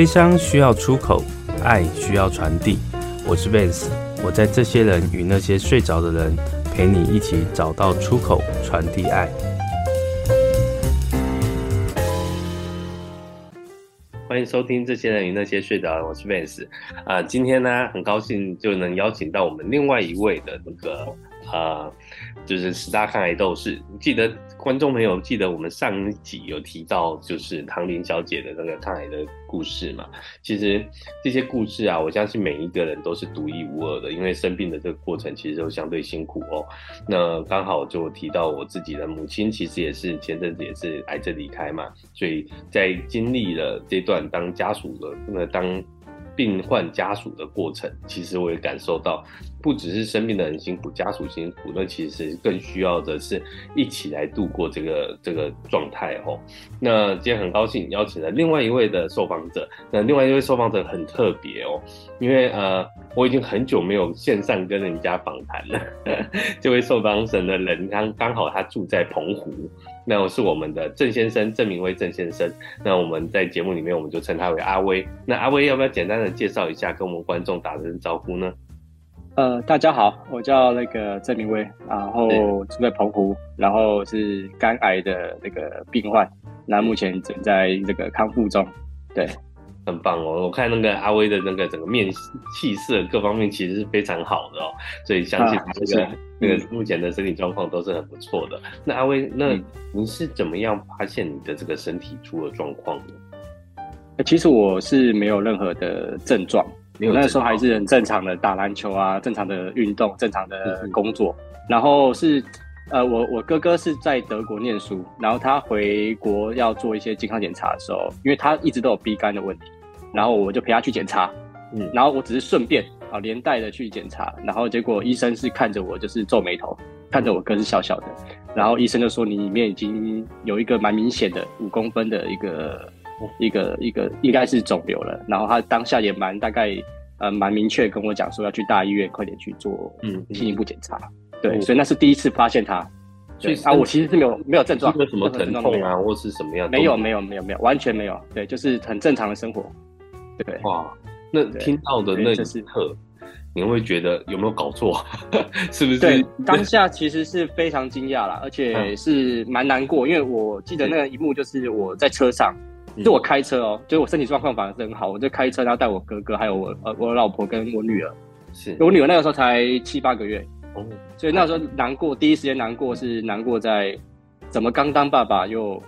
悲伤需要出口，爱需要传递。我是 Vance，我在这些人与那些睡着的人，陪你一起找到出口，传递爱。欢迎收听《这些人与那些睡着》，我是 Vance。啊、今天呢，很高兴就能邀请到我们另外一位的那个。呃，就是十大抗癌斗士，记得观众朋友记得我们上一集有提到，就是唐玲小姐的那个抗癌的故事嘛。其实这些故事啊，我相信每一个人都是独一无二的，因为生病的这个过程其实都相对辛苦哦。那刚好就提到我自己的母亲，其实也是前阵子也是癌症离开嘛，所以在经历了这段当家属的那当。病患家属的过程，其实我也感受到，不只是生病的人辛苦，家属辛苦，那其实更需要的是一起来度过这个这个状态哦。那今天很高兴邀请了另外一位的受访者，那另外一位受访者很特别哦，因为呃，我已经很久没有线上跟人家访谈了。这位受访者的人刚刚好他住在澎湖。那我是我们的郑先生，郑明威郑先生。那我们在节目里面，我们就称他为阿威。那阿威要不要简单的介绍一下，跟我们观众打声招呼呢？呃，大家好，我叫那个郑明威，然后住在澎湖，然后是肝癌的那个病患，那目前正在这个康复中，对。很棒哦！我看那个阿威的那个整个面气色各方面其实是非常好的哦，所以相信这个、啊、那个目前的身体状况都是很不错的。嗯、那阿威，那你是怎么样发现你的这个身体出了状况呢？其实我是没有任何的症状，我那时候还是很正常的打篮球啊，正常的运动，正常的工作，嗯、然后是。呃，我我哥哥是在德国念书，然后他回国要做一些健康检查的时候，因为他一直都有鼻肝的问题，然后我就陪他去检查，嗯，然后我只是顺便啊连带的去检查，然后结果医生是看着我就是皱眉头，看着我哥是笑笑的，然后医生就说你里面已经有一个蛮明显的五公分的一个一个一个应该是肿瘤了，然后他当下也蛮大概呃蛮明确跟我讲说要去大医院快点去做嗯进一步检查。对，所以那是第一次发现他，所以啊，我其实是没有没有症状，没有什么疼痛啊，或是什么样？没有，没有，没有，没有，完全没有。对，就是很正常的生活。对，哇，那听到的那一刻，你会觉得有没有搞错？是不是？对，当下其实是非常惊讶啦，而且是蛮难过，因为我记得那个一幕就是我在车上，是我开车哦，就是我身体状况反而是很好，我就开车然后带我哥哥还有我呃我老婆跟我女儿，是我女儿那个时候才七八个月。哦，所以那时候难过，第一时间难过是难过在怎么刚当爸爸又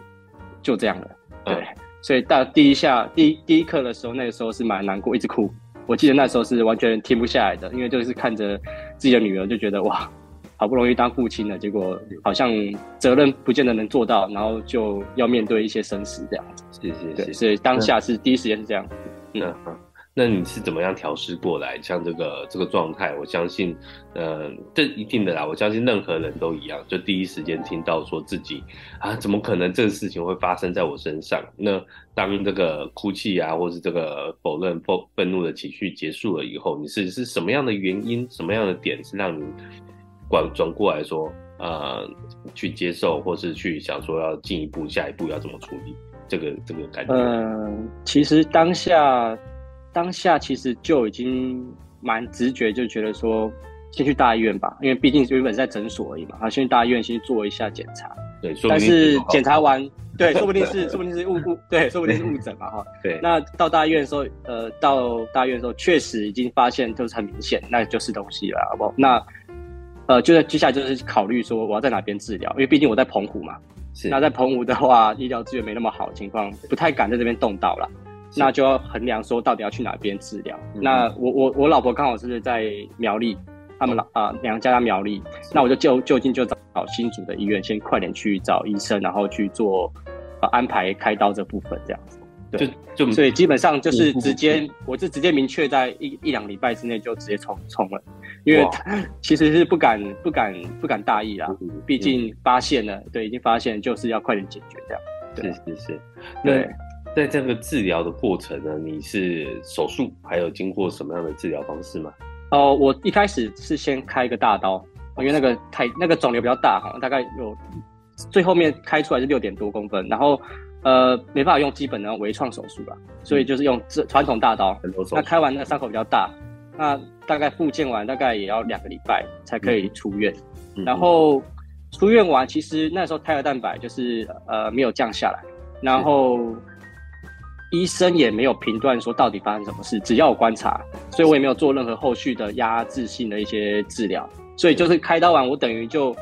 就这样了，对，嗯、所以到第一下第一第一刻的时候，那个时候是蛮难过，一直哭。我记得那时候是完全停不下来的，因为就是看着自己的女儿，就觉得哇，好不容易当父亲了，结果好像责任不见得能做到，然后就要面对一些生死这样子。是是是，对，所以当下是第一时间是这样。嗯。嗯嗯那你是怎么样调试过来？像这个这个状态，我相信，呃，这一定的啦。我相信任何人都一样，就第一时间听到说自己啊，怎么可能这个事情会发生在我身上？那当这个哭泣啊，或是这个否认、愤愤怒的情绪结束了以后，你是是什么样的原因、什么样的点是让你转转过来说，呃，去接受，或是去想说要进一步、下一步要怎么处理这个这个感觉？嗯、其实当下。当下其实就已经蛮直觉，就觉得说先去大医院吧，因为毕竟原本是在诊所而已嘛。啊，先去大医院先做一下检查。对，但是检查完，对，说不定是说不定是误误，对，说不定是误诊嘛，哈。对。那到大医院的时候，呃，到大医院的时候，确实已经发现就是很明显，那就是东西了，好不好？那呃，就在接下来就是考虑说我要在哪边治疗，因为毕竟我在澎湖嘛。是。那在澎湖的话，医疗资源没那么好的情况，不太敢在这边动刀了。那就要衡量说到底要去哪边治疗。嗯、那我我我老婆刚好是在苗栗，他们老啊、呃、娘家在苗栗，那我就就就近就找新竹的医院，先快点去找医生，然后去做、呃、安排开刀这部分这样子。对，就就所以基本上就是直接，嗯、我是直接明确在一一两礼拜之内就直接冲冲了，因为 其实是不敢不敢不敢大意啦，毕竟发现了，对，已经发现就是要快点解决这样。对。是是是，对。在这个治疗的过程呢，你是手术，还有经过什么样的治疗方式吗？哦、呃，我一开始是先开一个大刀，因为那个太那个肿瘤比较大哈，大概有最后面开出来是六点多公分，然后呃，没办法用基本的微创手术吧，所以就是用这传统大刀。那开完那伤口比较大，那大概复健完大概也要两个礼拜才可以出院。嗯、然后出院完，其实那时候胎儿蛋白就是呃没有降下来，然后医生也没有评断说到底发生什么事，只要我观察，所以我也没有做任何后续的压制性的一些治疗，所以就是开刀完我等于就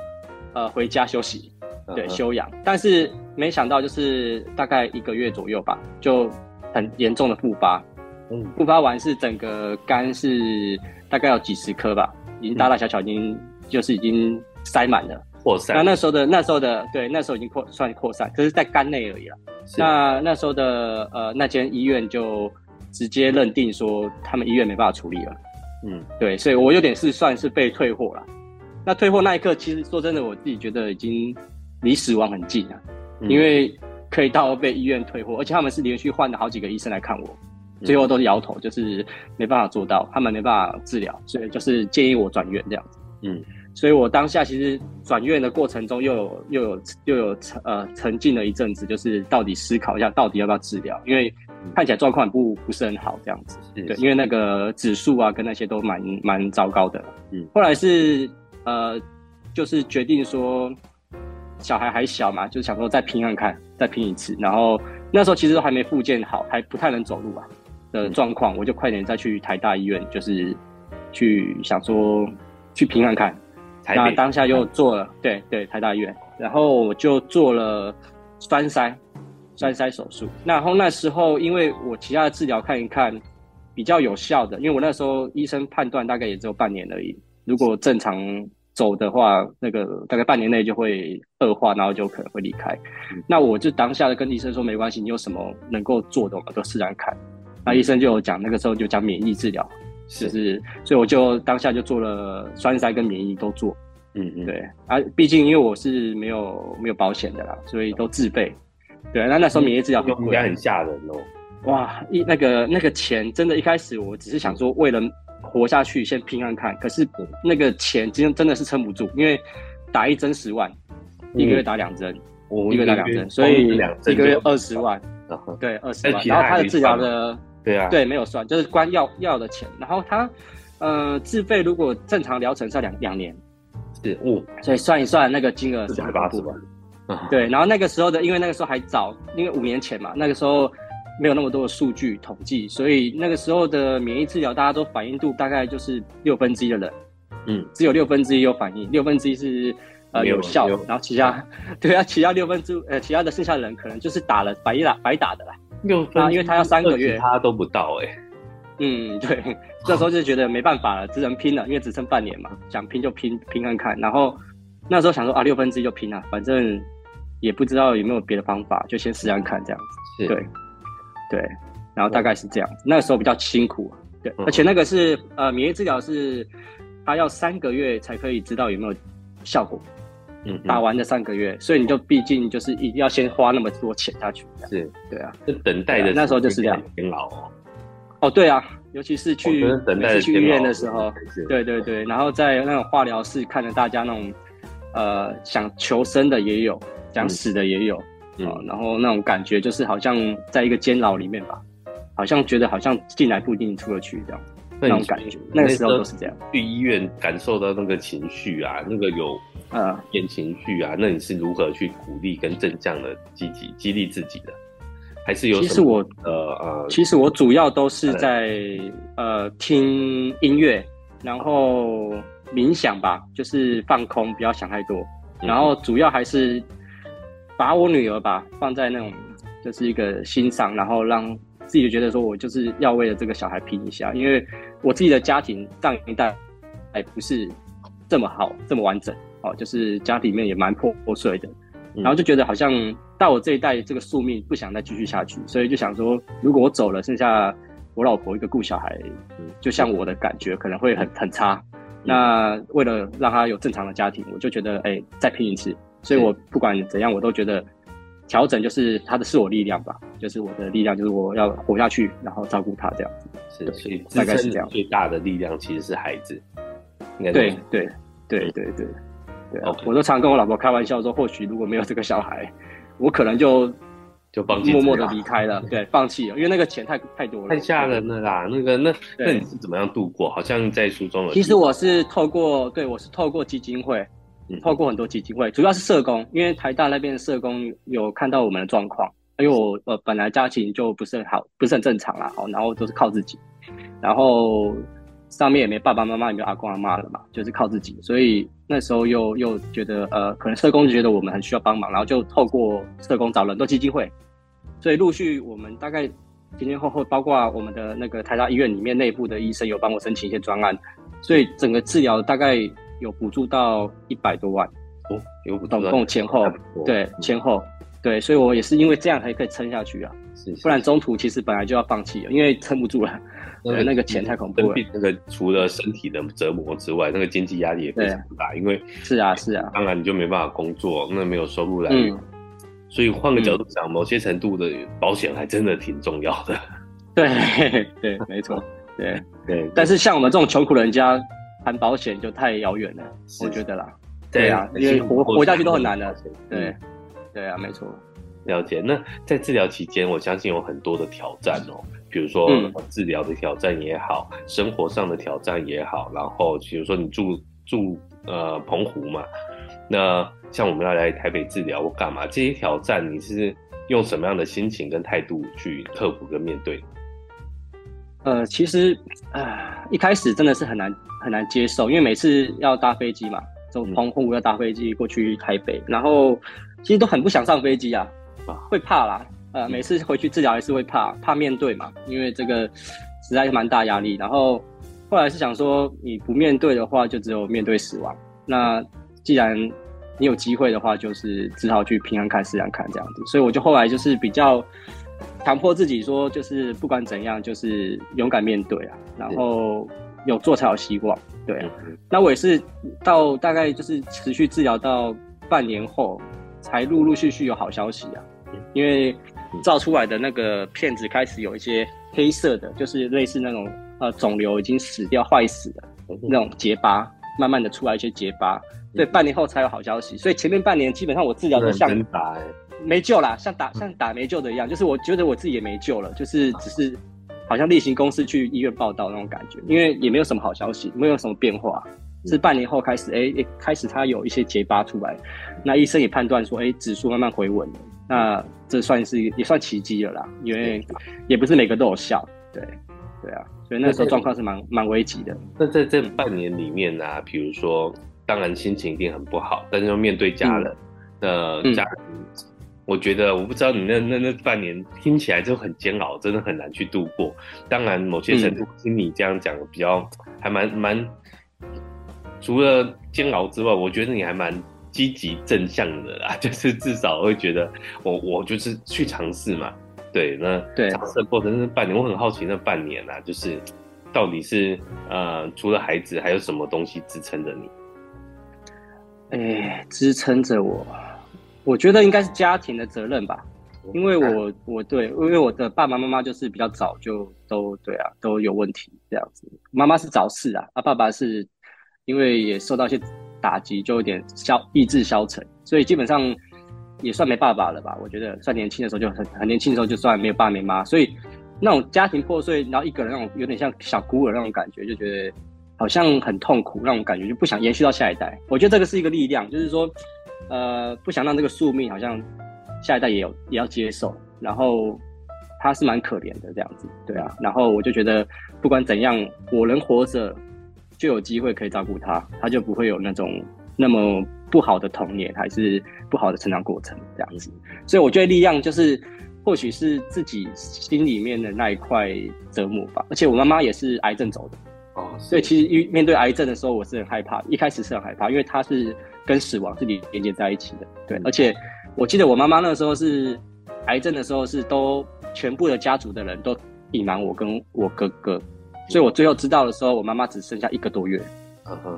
呃回家休息。对，休养，但是没想到就是大概一个月左右吧，就很严重的复发。嗯，复发完是整个肝是大概有几十颗吧，已经大大小小已经、嗯、就是已经塞满了，扩散。那那时候的那时候的对，那时候已经扩算扩散，可是在肝内而已了。那那时候的呃那间医院就直接认定说他们医院没办法处理了。嗯，对，所以我有点是算是被退货了。那退货那一刻，其实说真的，我自己觉得已经。离死亡很近啊，因为可以到被医院退货，而且他们是连续换了好几个医生来看我，最后都是摇头，就是没办法做到，他们没办法治疗，所以就是建议我转院这样子。嗯，所以我当下其实转院的过程中又有又有又有沉呃沉浸了一阵子，就是到底思考一下到底要不要治疗，因为看起来状况不不是很好这样子。对，因为那个指数啊跟那些都蛮蛮糟糕的。嗯，后来是呃就是决定说。小孩还小嘛，就想说再拼看看，再拼一次。然后那时候其实都还没复健好，还不太能走路啊的状况，我就快点再去台大医院，就是去想说去拼看看。那当下又做了，对对，台大医院，然后我就做了栓塞，栓塞手术。然后那时候因为我其他的治疗看一看比较有效的，因为我那时候医生判断大概也只有半年而已，如果正常。走的话，那个大概半年内就会恶化，然后就可能会离开。嗯、那我就当下的跟医生说，没关系，你有什么能够做的，我们都试然看。那医生就有讲，那个时候就讲免疫治疗，是就是，所以我就当下就做了栓塞跟免疫都做。嗯嗯，对啊，毕竟因为我是没有没有保险的啦，所以都自费。对，那那时候免疫治疗应该很吓人哦。哇，一那个那个钱，真的，一开始我只是想说为了。活下去，先拼看看。可是那个钱真真的是撑不住，因为打一针十万，一个月打两针，一个月打两针，所以一个月二十万，对，二十万。然后他的治疗的，对啊，对，没有算，就是关药药的钱。然后他呃自费，如果正常疗程是要两两年，是，哦，所以算一算那个金额是八十万。对，然后那个时候的，因为那个时候还早，因为五年前嘛，那个时候。没有那么多的数据统计，所以那个时候的免疫治疗，大家都反应度大概就是六分之一的人，嗯，只有六分之一有反应，六分之一是呃有效，然后其他 对啊，其他六分之呃其他的剩下的人可能就是打了白打白打的啦，六分，因为他要三个月，他都不到哎、欸，嗯，对，这时候就觉得没办法了，只能拼了，因为只剩半年嘛，想拼就拼拼看看，然后那时候想说啊，六分之一就拼了，反正也不知道有没有别的方法，就先试看看这样子，对。对，然后大概是这样子。那个时候比较辛苦，对，而且那个是呃免疫治疗是，他要三个月才可以知道有没有效果，嗯，打完的三个月，所以你就毕竟就是一定要先花那么多钱下去，是，对啊，就等待的那时候就是这样煎熬哦。哦，对啊，尤其是去每次去医院的时候，对对对，然后在那种化疗室看着大家那种呃想求生的也有，想死的也有。嗯，然后那种感觉就是好像在一个监牢里面吧，好像觉得好像进来不一定出得去这样，那种感觉。那个时候都是这样。去医院感受到那个情绪啊，那个有呃点情绪啊，那你是如何去鼓励跟正向的积极激励自己的？还是有？其实我呃呃，其实我主要都是在呃听音乐，然后冥想吧，就是放空，不要想太多，然后主要还是。把我女儿吧放在那种就是一个心上，然后让自己觉得说，我就是要为了这个小孩拼一下，因为我自己的家庭上一代哎不是这么好，这么完整哦，就是家里面也蛮破破碎的，然后就觉得好像到我这一代这个宿命不想再继续下去，所以就想说，如果我走了，剩下我老婆一个顾小孩，就像我的感觉可能会很很差。那为了让他有正常的家庭，我就觉得哎、欸，再拼一次。所以我不管怎样，我都觉得调整就是他的是我力量吧，就是我的力量，就是我要活下去，然后照顾他这样子。是，所以大概是这样。最大的力量其实是孩子。对对对对对对。我都常跟我老婆开玩笑说，或许如果没有这个小孩，我可能就就放弃，默默的离开了，对，放弃了，因为那个钱太太多了，太吓人了啦。那个那那你是怎么样度过？好像在书中有。其实我是透过，对我是透过基金会，透过很多基金会，主要是社工，因为台大那边的社工有看到我们的状况，因为我呃本来家庭就不是很好，不是很正常啦，好，然后都是靠自己，然后上面也没爸爸妈妈，也没有阿公阿妈了嘛，就是靠自己，所以那时候又又觉得呃，可能社工就觉得我们很需要帮忙，然后就透过社工找了很多基金会。所以陆续我们大概前前后后，包括我们的那个台大医院里面内部的医生有帮我申请一些专案，所以整个治疗大概有补助到一百多万。哦，有补助，总共前后对前后。对，所以我也是因为这样才可以撑下去啊，是是不然中途其实本来就要放弃了，因为撑不住了，那个那个钱太恐怖了。那个除了身体的折磨之外，那个经济压力也非常大，因为是啊是啊，当然你就没办法工作，那没有收入来源。嗯所以换个角度讲，嗯、某些程度的保险还真的挺重要的。对 对，没错，对 对。但是像我们这种穷苦人家，谈保险就太遥远了，我觉得啦。对啊，因为活活下去都很难的。对、嗯、对啊，没错。了解。那在治疗期间，我相信有很多的挑战哦，比如说治疗的挑战也好，嗯、生活上的挑战也好，然后比如说你住住呃澎湖嘛。那像我们要来台北治疗或干嘛，这些挑战你是用什么样的心情跟态度去克服跟面对？呃，其实啊，一开始真的是很难很难接受，因为每次要搭飞机嘛，从澎湖要搭飞机过去台北，嗯、然后其实都很不想上飞机啊，会怕啦。呃，每次回去治疗还是会怕，怕面对嘛，因为这个实在是蛮大压力。然后后来是想说，你不面对的话，就只有面对死亡。那既然你有机会的话，就是只好去平安看、试看看这样子。所以我就后来就是比较强迫自己说，就是不管怎样，就是勇敢面对啊。然后有做才有希望，对啊。那我也是到大概就是持续治疗到半年后，才陆陆续续有好消息啊。因为照出来的那个片子开始有一些黑色的，就是类似那种呃肿瘤已经死掉、坏死的那种结疤，慢慢的出来一些结疤。对，半年后才有好消息，所以前面半年基本上我治疗都像没救啦，像打像打没救的一样，就是我觉得我自己也没救了，就是只是好像例行公事去医院报道那种感觉，因为也没有什么好消息，没有什么变化，是半年后开始，哎，开始它有一些结疤出来，那医生也判断说，哎，指数慢慢回稳了，那这算是也算奇迹了啦，因为也不是每个都有效，对，对啊，所以那时候状况是蛮蛮危急的。那在这半年里面呢、啊，比如说。当然心情一定很不好，但是要面对家人，嗯、呃，家人，嗯、我觉得我不知道你那那那半年听起来就很煎熬，真的很难去度过。当然，某些程度听你这样讲，比较还蛮蛮，除了煎熬之外，我觉得你还蛮积极正向的啦，就是至少会觉得我我就是去尝试嘛，对，那对尝试的过程是半年，我很好奇那半年啊，就是到底是呃除了孩子还有什么东西支撑着你？哎、欸，支撑着我，我觉得应该是家庭的责任吧，因为我我对，因为我的爸爸妈妈就是比较早就都对啊，都有问题这样子。妈妈是早逝啊，啊，爸爸是因为也受到一些打击，就有点消意志消沉，所以基本上也算没爸爸了吧。我觉得算年轻的时候就很很年轻的时候就算没有爸没妈，所以那种家庭破碎，然后一个人那种有点像小孤儿那种感觉，就觉得。好像很痛苦，那种感觉就不想延续到下一代。我觉得这个是一个力量，就是说，呃，不想让这个宿命好像下一代也有也要接受。然后他是蛮可怜的这样子，对啊。然后我就觉得不管怎样，我能活着就有机会可以照顾他，他就不会有那种那么不好的童年还是不好的成长过程这样子。所以我觉得力量就是或许是自己心里面的那一块折磨吧。而且我妈妈也是癌症走的。哦所以其实遇面对癌症的时候，我是很害怕。一开始是很害怕，因为它是跟死亡是连连接在一起的。对，而且我记得我妈妈那个时候是癌症的时候，是都全部的家族的人都隐瞒我跟我哥哥，所以我最后知道的时候，我妈妈只剩下一个多月，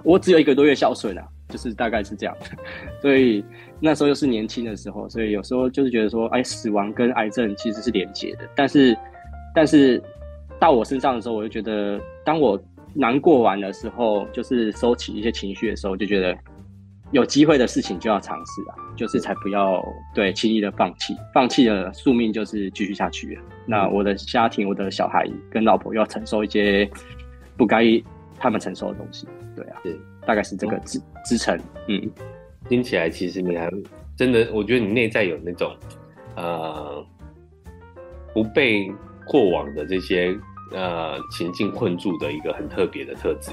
我只有一个多月孝顺啊，就是大概是这样。所以那时候又是年轻的时候，所以有时候就是觉得说，哎，死亡跟癌症其实是连接的。但是，但是到我身上的时候，我就觉得，当我难过完的时候，就是收起一些情绪的时候，就觉得有机会的事情就要尝试啊，就是才不要对轻易的放弃，放弃了宿命就是继续下去。那我的家庭、我的小孩跟老婆要承受一些不该他们承受的东西，对啊，对，大概是这个支支撑。嗯，听起来其实你还真的，我觉得你内在有那种呃不被过往的这些呃情境困住的一个很特别的特质。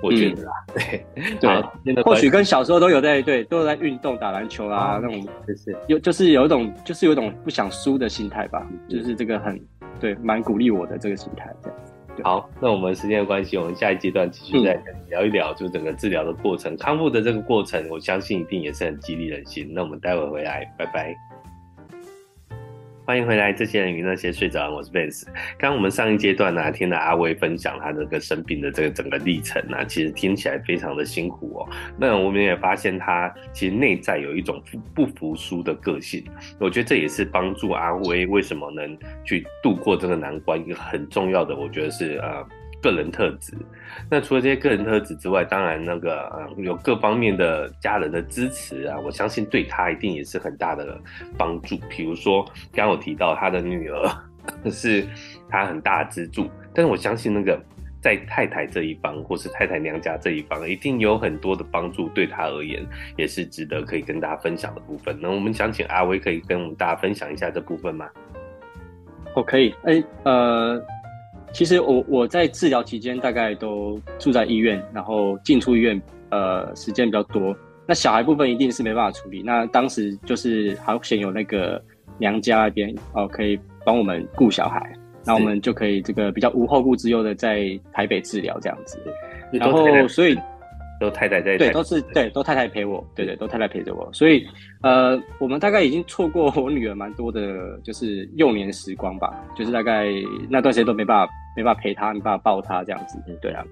我觉得啦，嗯、对对，或许跟小时候都有在对，都有在运动打篮球啊，哦、那种就是有就是有一种就是有一种不想输的心态吧，嗯、就是这个很对，蛮鼓励我的这个心态这样子。好，那我们时间的关系，我们下一阶段继续再聊一聊，就整个治疗的过程、嗯、康复的这个过程，我相信一定也是很激励人心。那我们待会回来，拜拜。欢迎回来，这些人与那些睡着，我是 Vance。刚刚我们上一阶段呢、啊，听了阿威分享他这个生病的这个整个历程啊，其实听起来非常的辛苦哦。那我们也发现他其实内在有一种不服输的个性，我觉得这也是帮助阿威为什么能去度过这个难关一个很重要的，我觉得是呃。个人特质，那除了这些个人特质之外，当然那个呃有各方面的家人的支持啊，我相信对他一定也是很大的帮助。比如说，刚刚有提到他的女儿 是他很大的支柱，但是我相信那个在太太这一方或是太太娘家这一方，一定有很多的帮助，对他而言也是值得可以跟大家分享的部分。那我们想请阿威可以跟我们大家分享一下这部分吗？我可以，哎、呃。其实我我在治疗期间大概都住在医院，然后进出医院，呃，时间比较多。那小孩部分一定是没办法处理。那当时就是好险有那个娘家那边哦，可以帮我们顾小孩，那我们就可以这个比较无后顾之忧的在台北治疗这样子。然后所以。都太太在对，都是对，都太太陪我，对对，都太太陪着我，所以呃，我们大概已经错过我女儿蛮多的，就是幼年时光吧，就是大概那段时间都没办法没办法陪她，没办法抱她这样子，对啊，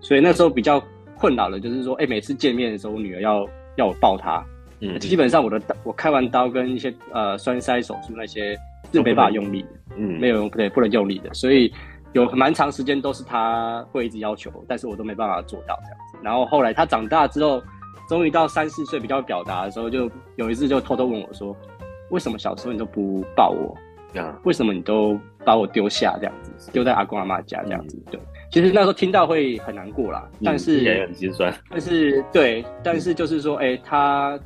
所以那时候比较困扰的，就是说，哎、欸，每次见面的时候，我女儿要要我抱她，嗯，基本上我的我开完刀跟一些呃栓塞手术那些是没办法用力的，嗯，没有用，对，不能用力的，所以有蛮长时间都是她会一直要求，但是我都没办法做到这样。然后后来他长大之后，终于到三四岁比较表达的时候，就有一次就偷偷问我说：“为什么小时候你都不抱我？啊，为什么你都把我丢下这样子，丢在阿公阿妈家这样子？”对，其实那时候听到会很难过啦，但是也很心酸。但是对，但是就是说，哎，他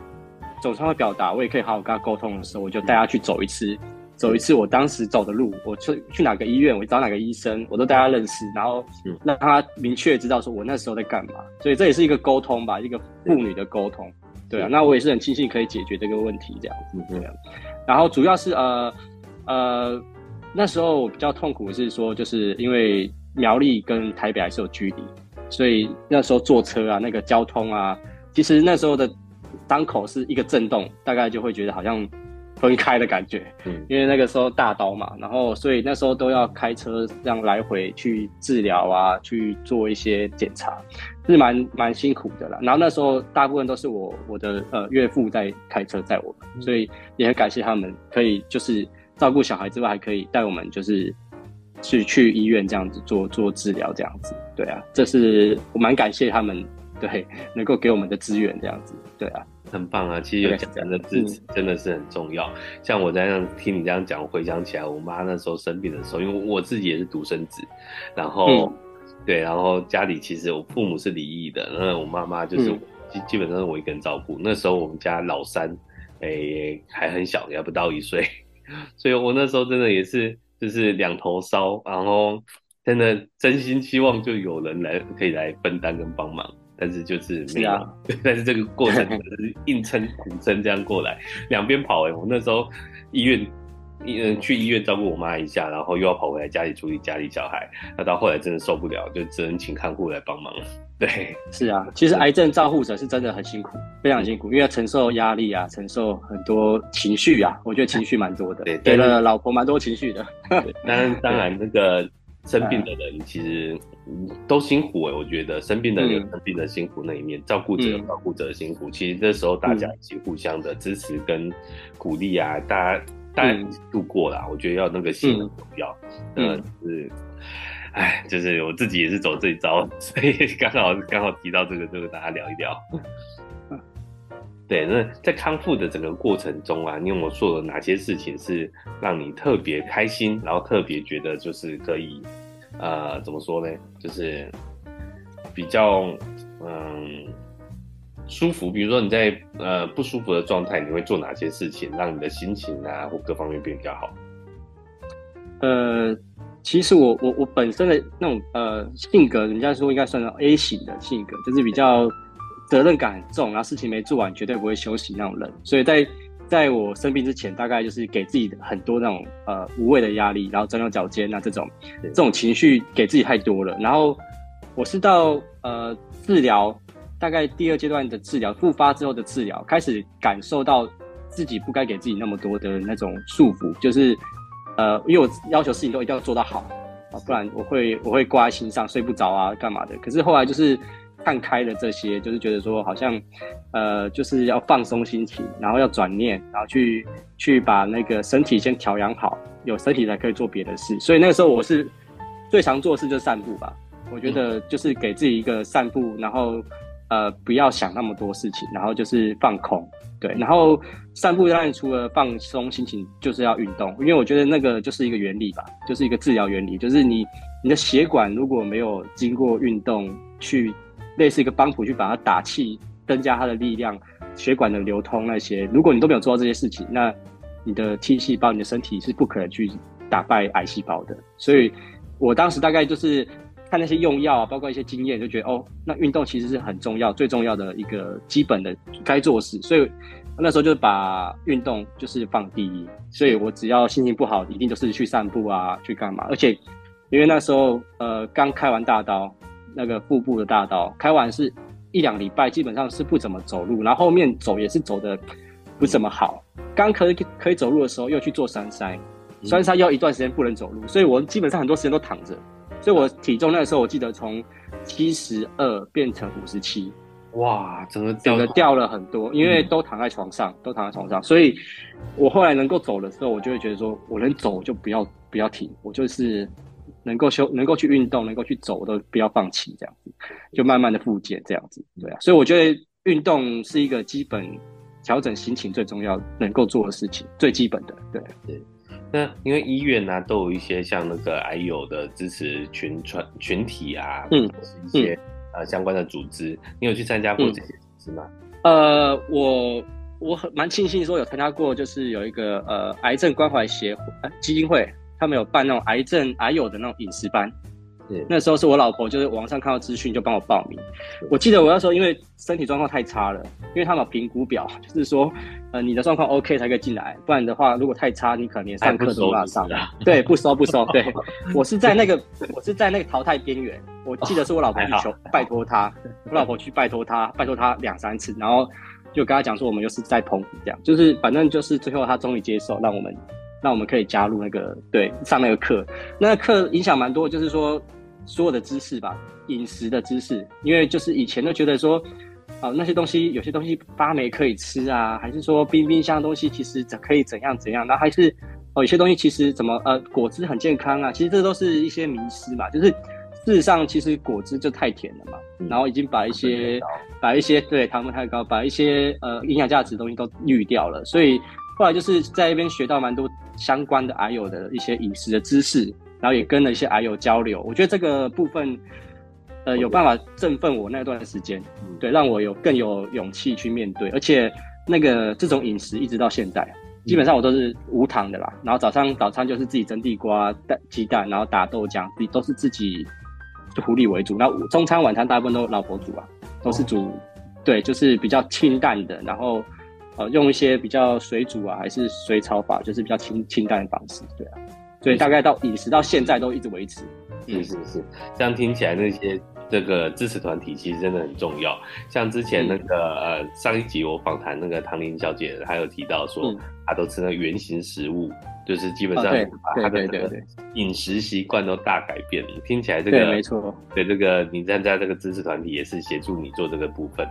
总算会表达，我也可以好好跟他沟通的时候，我就带他去走一次。走一次我当时走的路，我去去哪个医院，我找哪个医生，我都大家认识，然后让他明确知道说我那时候在干嘛。所以这也是一个沟通吧，一个妇女的沟通。对啊，那我也是很庆幸可以解决这个问题这样子。对啊，然后主要是呃呃那时候我比较痛苦的是说，就是因为苗栗跟台北还是有距离，所以那时候坐车啊，那个交通啊，其实那时候的当口是一个震动，大概就会觉得好像。分开的感觉，嗯，因为那个时候大刀嘛，然后所以那时候都要开车这样来回去治疗啊，去做一些检查，是蛮蛮辛苦的啦。然后那时候大部分都是我我的呃岳父在开车载我们，所以也很感谢他们可以就是照顾小孩之外，还可以带我们就是去去医院这样子做做治疗这样子。对啊，这是我蛮感谢他们对能够给我们的资源这样子。对啊。很棒啊！其实有家人的支持真的是很重要。像我这样听你这样讲，回想起来，我妈那时候生病的时候，因为我自己也是独生子，然后、嗯、对，然后家里其实我父母是离异的，那我妈妈就是基、嗯、基本上是我一个人照顾。那时候我们家老三，哎、欸，还很小，也不到一岁，所以我那时候真的也是就是两头烧，然后真的真心希望就有人来可以来分担跟帮忙。但是就是没有，是啊、但是这个过程 就是硬撑苦撑这样过来，两边跑哎、欸！我那时候医院，嗯，去医院照顾我妈一下，然后又要跑回来家里处理家里小孩，那到后来真的受不了，就只能请看护来帮忙了。对，是啊，其实癌症照护者是真的很辛苦，非常辛苦，因为要承受压力啊，承受很多情绪啊，我觉得情绪蛮多的，对，给了老婆蛮多情绪的。当然，当然那个。生病的人其实都辛苦哎、欸，我觉得生病的人生病的辛苦那一面，嗯、照顾者有照顾者的辛苦，嗯、其实这时候大家一起互相的支持跟鼓励啊，嗯、大家大家度过啦，我觉得要那个心很重要。嗯，就是，哎，就是我自己也是走这一招，所以刚好刚好提到这个，就跟大家聊一聊。对，那在康复的整个过程中啊，你有没有做了哪些事情是让你特别开心，然后特别觉得就是可以，呃，怎么说呢？就是比较嗯舒服。比如说你在呃不舒服的状态，你会做哪些事情，让你的心情啊或各方面变比较好？呃，其实我我我本身的那种呃性格，人家说应该算是 A 型的性格，就是比较。责任感很重，然后事情没做完绝对不会休息那种人，所以在在我生病之前，大概就是给自己很多那种呃无谓的压力，然后钻牛角尖啊这种这种情绪给自己太多了。然后我是到呃治疗，大概第二阶段的治疗复发之后的治疗，开始感受到自己不该给自己那么多的那种束缚，就是呃因为我要求事情都一定要做到好啊，不然我会我会挂在心上睡不着啊干嘛的。可是后来就是。看开了这些，就是觉得说好像，呃，就是要放松心情，然后要转念，然后去去把那个身体先调养好，有身体才可以做别的事。所以那个时候我是最常做的事就是散步吧。我觉得就是给自己一个散步，然后呃不要想那么多事情，然后就是放空。对，然后散步当然除了放松心情，就是要运动，因为我觉得那个就是一个原理吧，就是一个治疗原理，就是你你的血管如果没有经过运动去。类似一个帮浦去把它打气，增加它的力量，血管的流通那些。如果你都没有做到这些事情，那你的 T 细胞、你的身体是不可能去打败癌细胞的。所以我当时大概就是看那些用药啊，包括一些经验，就觉得哦，那运动其实是很重要、最重要的一个基本的该做事。所以那时候就把运动就是放第一。所以我只要心情不好，一定都是去散步啊，去干嘛。而且因为那时候呃刚开完大刀。那个腹部的大道开完是一两礼拜，基本上是不怎么走路，然后后面走也是走的不怎么好。刚可以可以走路的时候，又去做栓塞，栓塞要一段时间不能走路，所以我基本上很多时间都躺着。所以我体重那个时候我记得从七十二变成五十七，哇，整个整个掉了很多，因为都躺在床上，都躺在床上。所以我后来能够走的时候，我就会觉得说，我能走就不要不要停，我就是。能够休，能够去运动，能够去走，都不要放弃，这样子，就慢慢的复健，这样子，对啊。所以我觉得运动是一个基本调整心情最重要能够做的事情，最基本的，对对。那因为医院呢、啊、都有一些像那个癌友的支持群群群体啊，嗯，或是一些、嗯、呃相关的组织，你有去参加过这些组织吗？呃，我我很蛮庆幸说有参加过，就是有一个呃癌症关怀协会、呃、基金会。他们有办那种癌症癌友的那种饮食班，对，那时候是我老婆就是网上看到资讯就帮我报名。我记得我那时候因为身体状况太差了，因为他们有评估表，就是说，呃，你的状况 OK 才可以进来，不然的话如果太差，你可能连上课都无法上。对，不收不收。对，我是在那个我是在那个淘汰边缘。我记得是我老婆去求拜托他，我老婆去拜托他，拜托他两三次，然后就跟他讲说我们又是在澎湖这样，就是反正就是最后他终于接受，让我们。那我们可以加入那个对上那个课，那个课影响蛮多，就是说所有的知识吧，饮食的知识，因为就是以前都觉得说，啊、呃、那些东西有些东西发霉可以吃啊，还是说冰冰箱的东西其实怎可以怎样怎样，那还是哦有些东西其实怎么呃果汁很健康啊，其实这都是一些迷失嘛，就是事实上其实果汁就太甜了嘛，嗯、然后已经把一些把一些对糖分太高，把一些呃营养价值的东西都滤掉了，所以。后来就是在那边学到蛮多相关的癌友的一些饮食的知识，然后也跟了一些癌友交流。我觉得这个部分，呃，有办法振奋我那段时间，对，让我有更有勇气去面对。而且那个这种饮食一直到现在，基本上我都是无糖的啦。然后早上早餐就是自己蒸地瓜、蛋鸡蛋，然后打豆浆，都是自己处理为主。那中餐晚餐大部分都老婆煮啊，都是煮，对，就是比较清淡的，然后。呃，用一些比较水煮啊，还是水炒法，就是比较清清淡的方式，对啊，所以大概到饮食到现在都一直维持。是是是，这样听起来那些这个支持团体其实真的很重要。像之前那个、嗯、呃上一集我访谈那个唐玲小姐，还有提到说她都吃那圆形食物，嗯、就是基本上把她的饮食习惯都大改变了。听起来这个没错，对这个你参加这个支持团体也是协助你做这个部分。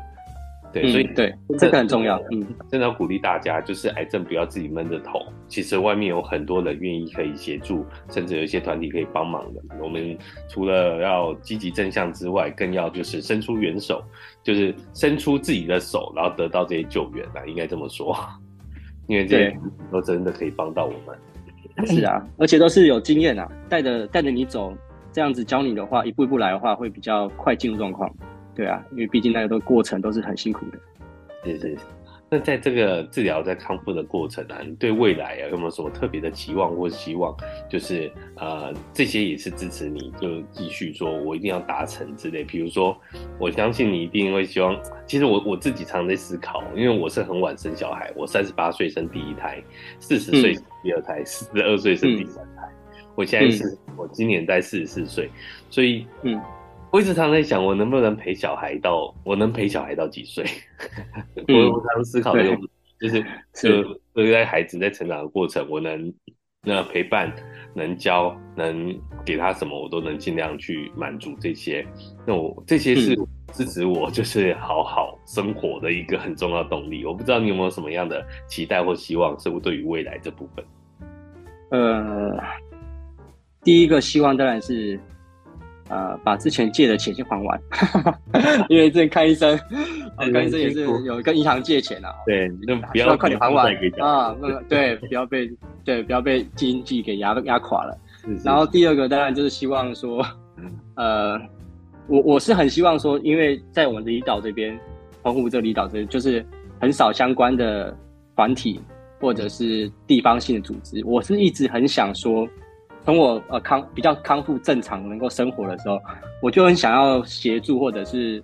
对，嗯、所以对这个很重要。嗯，真的要鼓励大家，就是癌症不要自己闷着头。其实外面有很多人愿意可以协助，甚至有一些团体可以帮忙的。我们除了要积极正向之外，更要就是伸出援手，就是伸出自己的手，然后得到这些救援啊，应该这么说。因为这些都真的可以帮到我们。是啊，而且都是有经验啊，带着带着你走，这样子教你的话，一步一步来的话，会比较快进入状况。对啊，因为毕竟那个都过程都是很辛苦的。对对。那在这个治疗在康复的过程啊，你对未来啊有没有什么特别的期望或希望？就是呃，这些也是支持你，就继续说我一定要达成之类。比如说，我相信你一定会希望。其实我我自己常在思考，因为我是很晚生小孩，我三十八岁生第一胎，四十岁生第二胎，四十二岁生第三胎。嗯、我现在是、嗯、我今年在四十四岁，所以嗯。我一直常在想，我能不能陪小孩到，我能陪小孩到几岁？嗯、我常思考这个问题，就是 就对待孩子在成长的过程，我能那陪伴，能教，能给他什么，我都能尽量去满足这些。那我这些是支持我就是好好生活的一个很重要的动力。我不知道你有没有什么样的期待或希望，是不对于未来这部分？呃，第一个希望当然是。呃，把之前借的钱先还完，因为之前看医生，看医生也是有跟银行借钱啊。对，那不要快点还完啊！那个对，不要被对，不要被经济给压压垮了。是是，然后第二个当然就是希望说，呃，我我是很希望说，因为在我们离岛这边，澎湖这离岛这边，就是很少相关的团体或者是地方性的组织，我是一直很想说。从我呃康比较康复正常能够生活的时候，我就很想要协助或者是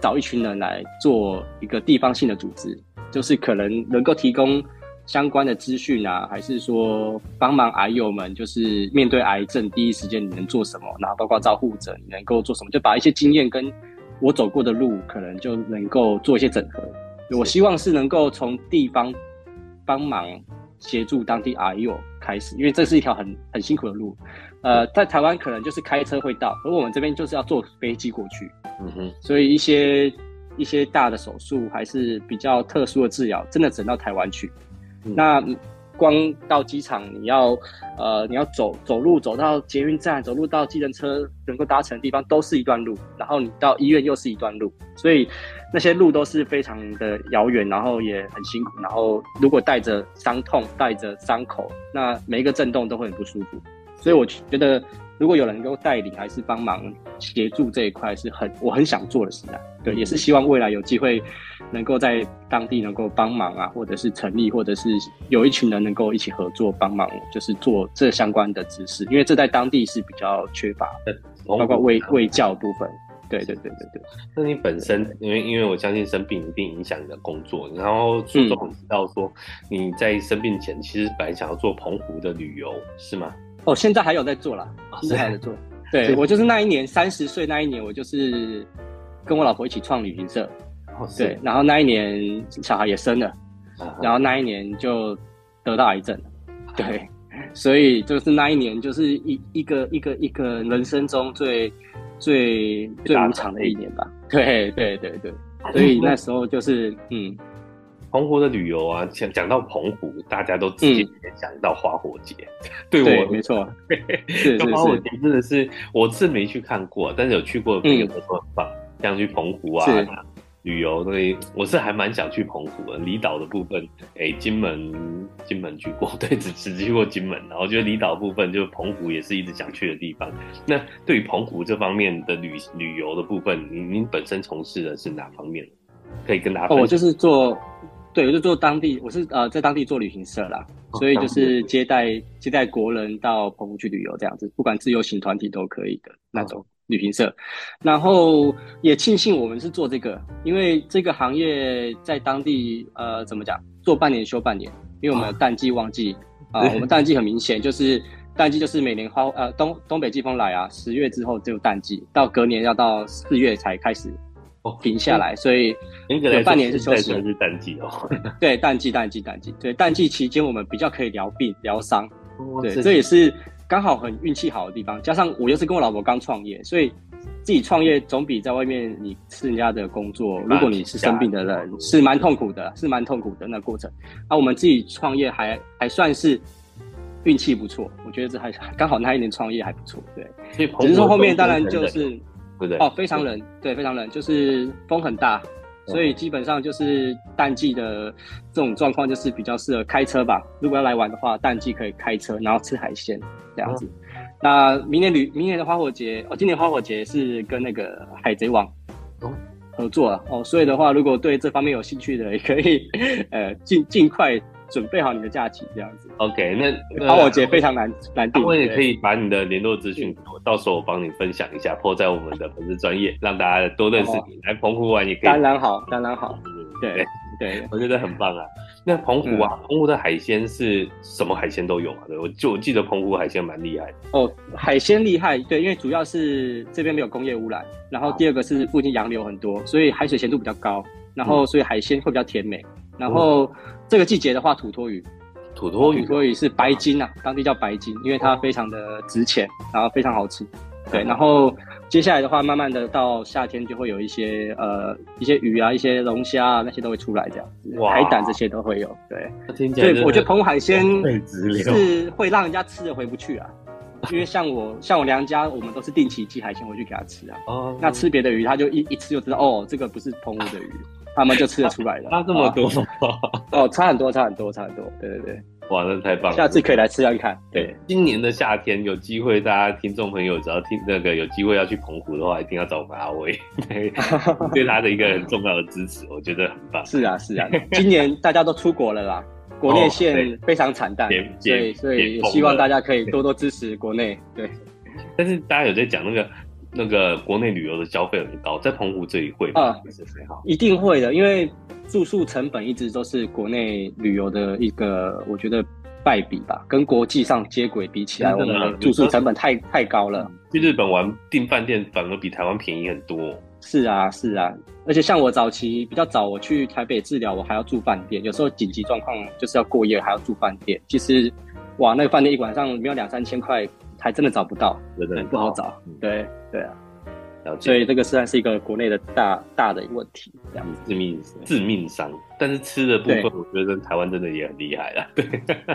找一群人来做一个地方性的组织，就是可能能够提供相关的资讯啊，还是说帮忙癌友们，就是面对癌症第一时间你能做什么，然后包括照护者你能够做什么，就把一些经验跟我走过的路，可能就能够做一些整合。我希望是能够从地方帮忙。协助当地癌友开始，因为这是一条很很辛苦的路，呃，在台湾可能就是开车会到，而我们这边就是要坐飞机过去，嗯哼，所以一些一些大的手术还是比较特殊的治疗，真的整到台湾去，嗯、那。光到机场，你要呃，你要走走路走到捷运站，走路到计程车能够搭乘的地方，都是一段路。然后你到医院又是一段路，所以那些路都是非常的遥远，然后也很辛苦。然后如果带着伤痛，带着伤口，那每一个震动都会很不舒服。所以我觉得。如果有人能够带领还是帮忙协助这一块，是很我很想做的事啊。对，也是希望未来有机会能够在当地能够帮忙啊，或者是成立，或者是有一群人能够一起合作帮忙，就是做这相关的知识，因为这在当地是比较缺乏的，包括卫卫教部分。对对对对对。那你本身，因为因为我相信生病一定影响你的工作，然后书中提到说你在生病前其实本来想要做澎湖的旅游，是吗？哦，现在还有在做啦，现在还在做。对，我就是那一年三十岁那一年，我就是跟我老婆一起创旅行社。哦，对，然后那一年小孩也生了，然后那一年就得到癌症了。对，所以就是那一年就是一一个一个一个人生中最最最无常的一年吧。对对对对，所以那时候就是嗯。澎湖的旅游啊，讲讲到澎湖，大家都直接联想到花火节。嗯、对我对，没错，是花火节真的是，我是没去看过，但是有去过的朋友都说很棒，嗯、像去澎湖啊旅游，所以我是还蛮想去澎湖的。离岛的部分，哎、欸，金门金门去过，对，只只去过金门。然后我觉得离岛部分，就澎湖也是一直想去的地方。那对于澎湖这方面的旅旅游的部分，您您本身从事的是哪方面？可以跟大家。哦，我就是做。对，我就做当地，我是呃在当地做旅行社啦，所以就是接待接待国人到澎湖去旅游这样子，不管自由行团体都可以的那种旅行社。然后也庆幸我们是做这个，因为这个行业在当地呃怎么讲，做半年休半年，因为我们有淡季旺季啊，我们淡季很明显就是淡季就是每年花呃东东北季风来啊，十月之后就淡季，到隔年要到四月才开始。哦，停下来，所以有半年是休息，是淡季哦。对，淡季，淡季，淡季。对，淡季期间我们比较可以疗病、疗伤。对，这也是刚好很运气好的地方。加上我又是跟我老婆刚创业，所以自己创业总比在外面你吃人家的工作，如果你是生病的人，是蛮痛苦的，是蛮痛苦的那个过程。那我们自己创业还还算是运气不错，我觉得这还刚好那一年创业还不错，对。只是说后面当然就是，哦，非常冷，对，非常冷，就是风很大，所以基本上就是淡季的这种状况，就是比较适合开车吧。如果要来玩的话，淡季可以开车，然后吃海鲜这样子。那明年旅明年的花火节哦，今年花火节是跟那个海贼王合作了哦，所以的话，如果对这方面有兴趣的，也可以 呃尽尽快准备好你的假期这样子。OK，那花火节非常难难定，我也可以把你的联络资讯，我到时候我帮你分享一下，po 在我们的粉丝专业，让大家多认识你。来澎湖玩也可以，当然好，当然好，对。对，我觉得很棒啊。那澎湖啊，澎湖的海鲜是什么海鲜都有啊？对，我就我记得澎湖海鲜蛮厉害的。哦，海鲜厉害，对，因为主要是这边没有工业污染，然后第二个是附近洋流很多，所以海水咸度比较高，然后所以海鲜会比较甜美。然后这个季节的话，土托鱼，土托鱼，土托鱼是白金啊，当地叫白金，因为它非常的值钱，然后非常好吃。对，然后。接下来的话，慢慢的到夏天就会有一些呃一些鱼啊，一些龙虾啊，那些都会出来这样子，哇海胆这些都会有。对，对，我觉得澎湖海鲜是会让人家吃的回不去啊，因为像我 像我娘家，我们都是定期寄海鲜回去给他吃啊。哦。那吃别的鱼，他就一一吃就知道，哦，这个不是澎湖的鱼，他们就吃得出来了。差这么多？哦，差很多，差很多，差很多。对对对。哇，那太棒了！下次可以来吃看看。对，今年的夏天有机会，大家听众朋友只要听那个有机会要去澎湖的话，一定要找我们阿威，对，对他的一个很重要的支持，我觉得很棒。是啊，是啊，今年大家都出国了啦，国内线非常惨淡，所以所以也希望大家可以多多支持国内。对，但是大家有在讲那个那个国内旅游的消费很高，在澎湖这里会啊？一定会的，因为。住宿成本一直都是国内旅游的一个，我觉得败笔吧，跟国际上接轨比起来，我们的住宿成本太太高了。去日本玩订饭店反而比台湾便宜很多。是啊，是啊，而且像我早期比较早，我去台北治疗，我还要住饭店，有时候紧急状况就是要过夜，还要住饭店。其实，哇，那个饭店一晚上没有两三千块，还真的找不到，对对，不好找。对对啊。所以这个实在是一个国内的大大的问题，这样致命致命伤。但是吃的部分，我觉得台湾真的也很厉害啦。对，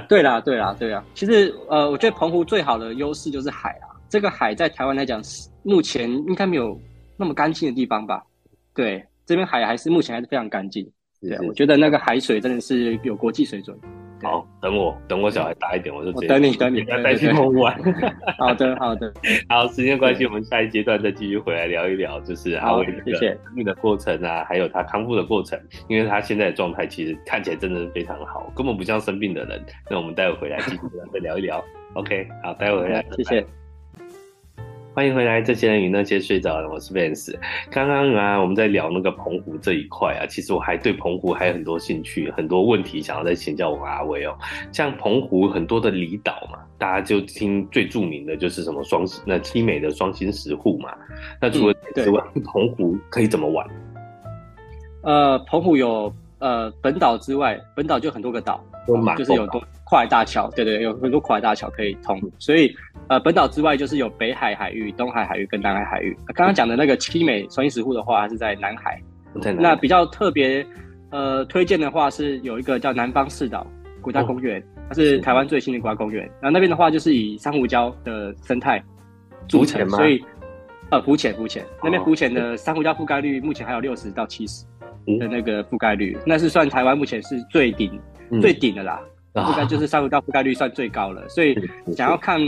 对啦，对啦，对啊。其实呃，我觉得澎湖最好的优势就是海啊。这个海在台湾来讲，目前应该没有那么干净的地方吧？对，这边海还是目前还是非常干净。对，我觉得那个海水真的是有国际水准。好，等我等我小孩大一点，我就等你等你带去澎湖玩。好的好的，好，时间关系，我们下一阶段再继续回来聊一聊，就是阿威这个生病的过程啊，还有他康复的过程，因为他现在的状态其实看起来真的是非常好，根本不像生病的人。那我们待会回来继续再聊一聊。OK，好，待会回来，谢谢。欢迎回来，这些人与那些睡着的，我是 Vance。刚刚啊，我们在聊那个澎湖这一块啊，其实我还对澎湖还有很多兴趣，很多问题想要再请教我阿威哦。像澎湖很多的离岛嘛，大家就听最著名的就是什么双那七美的双星石沪嘛。那除了之外，嗯、澎湖可以怎么玩？呃，澎湖有呃本岛之外，本岛就很多个岛，就是有多跨海大桥，对对，有很多跨海大桥可以通，所以。呃，本岛之外就是有北海海域、东海海域跟南海海域。刚刚讲的那个七美双星石沪的话，是在南海。在南海。那比较特别，呃，推荐的话是有一个叫南方四岛国家公园，哦、它是台湾最新的国家公园。然后那边的话就是以珊瑚礁的生态组成，所以呃浮潜浮潜，那边浮潜的珊瑚礁覆盖率目前还有六十到七十的那个覆盖率，嗯、那是算台湾目前是最顶、嗯、最顶的啦。覆盖就是珊瑚礁覆盖率算最高了，所以想要看。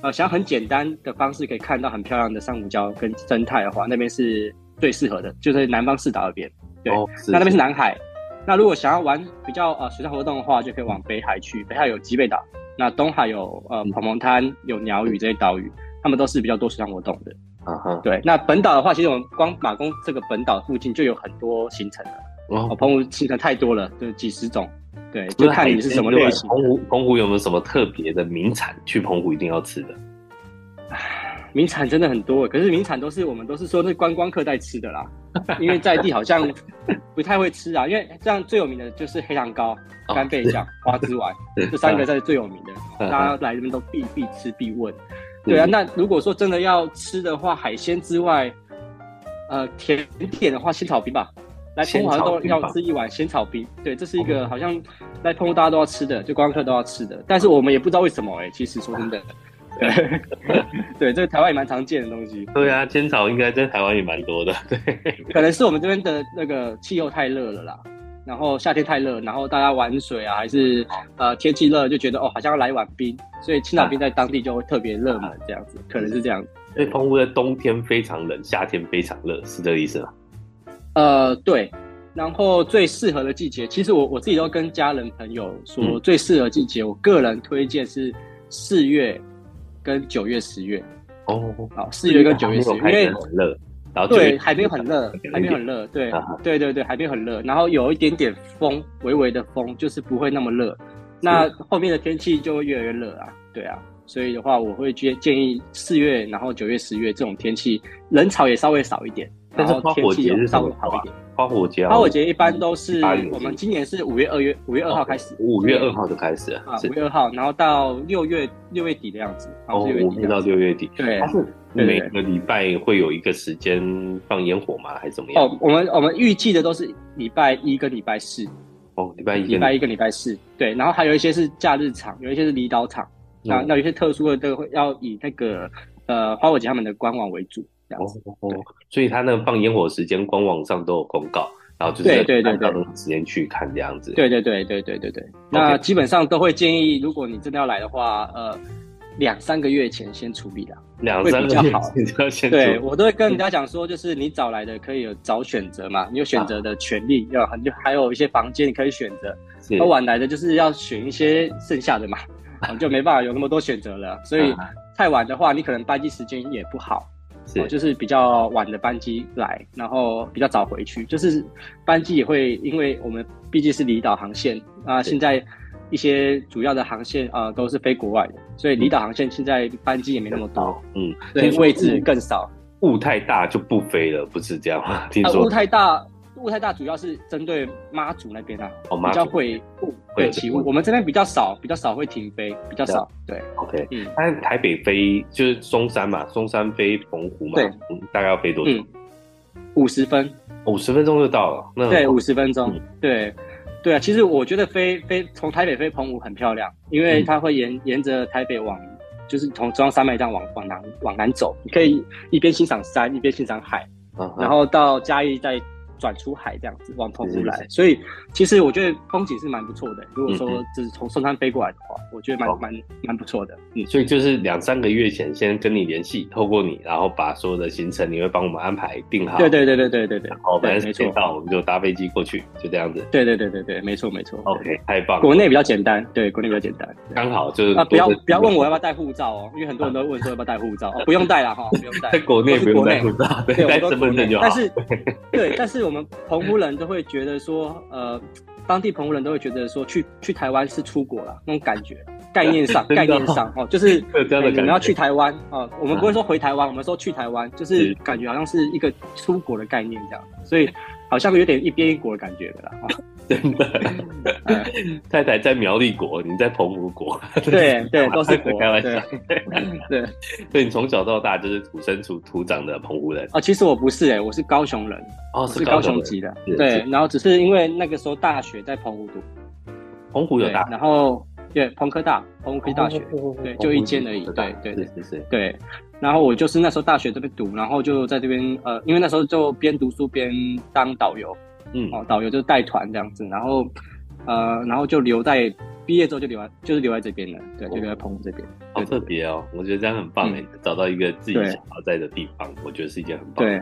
呃，想要很简单的方式可以看到很漂亮的珊瑚礁跟生态的话，那边是最适合的，就是南方四岛那边。对，哦、那那边是南海。那如果想要玩比较呃水上活动的话，就可以往北海去。北海有吉贝岛，那东海有呃蓬蓬滩、有鸟屿这些岛屿，他们都是比较多水上活动的。啊哈、uh。对，那本岛的话，其实我们光马公这个本岛附近就有很多行程了。哦，澎湖行程太多了，就几十种。对，就看你是什么类型。澎湖，澎湖有没有什么特别的名产？去澎湖一定要吃的。名产真的很多，可是名产都是我们都是说那观光客在吃的啦，因为在地好像 不太会吃啊。因为这样最有名的就是黑糖糕、干贝酱、花枝丸，这三个才是最有名的，大家来这边都必必吃必问。对啊，那如果说真的要吃的话，海鲜之外，呃，甜点的话，仙草冰吧。来澎湖好像都要吃一碗仙草冰，对，这是一个好像来澎湖大家都要吃的，就观光客都要吃的。但是我们也不知道为什么哎、欸，其实说真的，对，对，这个台湾也蛮常见的东西。对啊，仙草应该在台湾也蛮多的，对。可能是我们这边的那个气候太热了啦，然后夏天太热，然后大家玩水啊，还是呃天气热就觉得哦，好像要来一碗冰，所以青岛冰在当地就会特别热门这样子，可能是这样子。所以澎湖的冬天非常冷，夏天非常热，是这个意思吗？呃，对，然后最适合的季节，其实我我自己都跟家人朋友说，嗯、最适合季节，我个人推荐是四月跟九月、十月。哦，好，四月跟九月、十月，因为很热，然后对，海边很热，海边很热，对，对对对，海边很热，然后有一点点风，微微的风，就是不会那么热。那后面的天气就会越来越热啊，对啊，所以的话，我会建建议四月，然后九月、十月这种天气，人潮也稍微少一点。但是花火节是稍微好一点。花火节，花火节一般都是我们今年是五月二月五月二号开始，五月二号就开始了啊，五月二号，然后到六月六月底的样子。哦，五月到六月底。对，它是每个礼拜会有一个时间放烟火吗？还是怎么样？哦，我们我们预计的都是礼拜一跟礼拜四。哦，礼拜一、礼拜一跟礼拜四。对，然后还有一些是假日场，有一些是离岛场。那那有些特殊的都会要以那个呃花火节他们的官网为主。哦哦，所以他那个放烟火时间，官网上都有公告，然后就是对对对对，时间去看这样子。对对对对对对对。那基本上都会建议，如果你真的要来的话，呃，两三个月前先处理的，两三个月前就要先。对，我都会跟人家讲说，就是你早来的可以有早选择嘛，你有选择的权利，要很就还有一些房间你可以选择。而晚来的就是要选一些剩下的嘛，就没办法有那么多选择了。所以太晚的话，你可能班机时间也不好。是、哦，就是比较晚的班机来，然后比较早回去，就是班机也会，因为我们毕竟是离岛航线啊，现在一些主要的航线啊、呃、都是飞国外的，所以离岛航线现在班机也没那么多，嗯，对，位置更少，雾太大就不飞了，不是这样吗？听说雾、呃、太大。雾太大，主要是针对妈祖那边啊，哦、比较会雾会起雾。我们这边比较少，比较少会停飞，比较少。对，OK，嗯。但台北飞就是松山嘛，松山飞澎湖嘛，对，大概要飞多久？五十分，五十分钟就到了。那对，五十分钟，对，对啊。其实我觉得飞飞从台北飞澎湖很漂亮，因为它会沿沿着台北往，就是从中央山脉这样往往南往南走，你可以一边欣赏山，一边欣赏海，然后到嘉义再。转出海这样子往澎湖来，所以其实我觉得风景是蛮不错的。如果说就是从松山飞过来的话，我觉得蛮蛮蛮不错的。嗯，所以就是两三个月前先跟你联系，透过你，然后把所有的行程你会帮我们安排定好。对对对对对对对。好，反正时间到我们就搭飞机过去，就这样子。对对对对对，没错没错。OK，太棒了。国内比较简单，对，国内比较简单。刚好就是啊，不要不要问我要不要带护照哦，因为很多人都问说要不要带护照，不用带了哈，不用带。在国内不用带护照，对，带身份证就好。但是 对，但是我们澎湖人。都会觉得说，呃，当地澎湖人都会觉得说，去去台湾是出国了那种感觉，概念上 概念上哦，就是你们要去台湾哦，我们不会说回台湾，我们说去台湾，就是感觉好像是一个出国的概念这样，所以好像有点一边一国的感觉的啦。真的，太太在苗栗国，你在澎湖国，对对，都是国，开玩笑。对，所以你从小到大就是土生土土长的澎湖人。哦，其实我不是哎，我是高雄人，哦，是高雄籍的。对，然后只是因为那个时候大学在澎湖读，澎湖有大，然后对澎科大，澎湖科技大学，对，就一间而已。对对对对对。然后我就是那时候大学这边读，然后就在这边呃，因为那时候就边读书边当导游。嗯，哦，导游就带团这样子，然后，呃，然后就留在毕业之后就留在，就是留在这边了，对，就留在澎湖这边。好特别哦，我觉得这样很棒诶，找到一个自己想要在的地方，我觉得是一件很棒。对，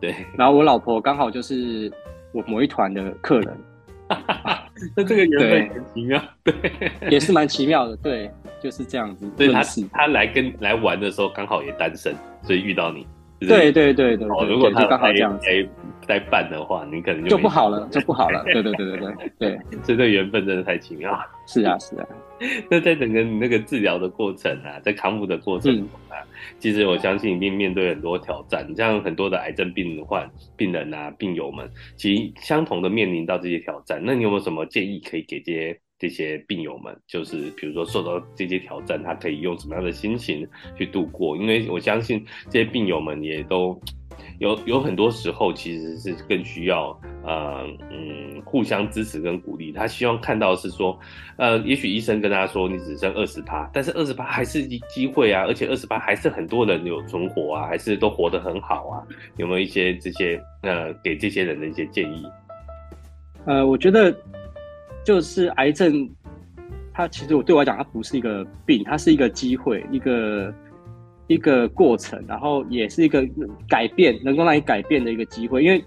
对。然后我老婆刚好就是我某一团的客人，那这个缘分很奇妙，对，也是蛮奇妙的，对，就是这样子。所以他他来跟来玩的时候刚好也单身，所以遇到你。对对对对，哦，如果他刚好这样子。在办的话，你可能就，就不好了，就不好了。对对对对对对，这缘分真的太奇妙。是啊是啊，那在整个你那个治疗的过程啊，在康复的过程中啊，嗯、其实我相信一定面对很多挑战。像很多的癌症病患、病人啊、病友们，其实相同的面临到这些挑战。那你有没有什么建议可以给这些这些病友们，就是比如说受到这些挑战，他可以用什么样的心情去度过？因为我相信这些病友们也都有有很多时候其实是更需要呃嗯互相支持跟鼓励。他希望看到是说，呃，也许医生跟他说你只剩二十趴，但是二十趴还是机会啊，而且二十趴还是很多人有存活啊，还是都活得很好啊。有没有一些这些呃给这些人的一些建议？呃，我觉得。就是癌症，它其实我对我来讲，它不是一个病，它是一个机会，一个一个过程，然后也是一个改变，能够让你改变的一个机会。因为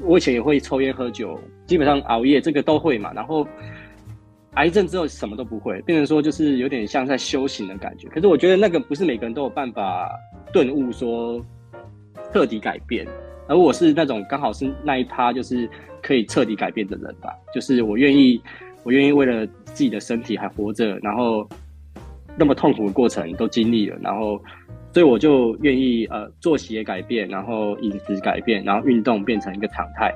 我以前也会抽烟喝酒，基本上熬夜这个都会嘛。然后癌症之后什么都不会，变成说就是有点像在修行的感觉。可是我觉得那个不是每个人都有办法顿悟说彻底改变，而我是那种刚好是那一趴，就是。可以彻底改变的人吧，就是我愿意，我愿意为了自己的身体还活着，然后那么痛苦的过程都经历了，然后所以我就愿意呃作息也改变，然后饮食改变，然后运动变成一个常态，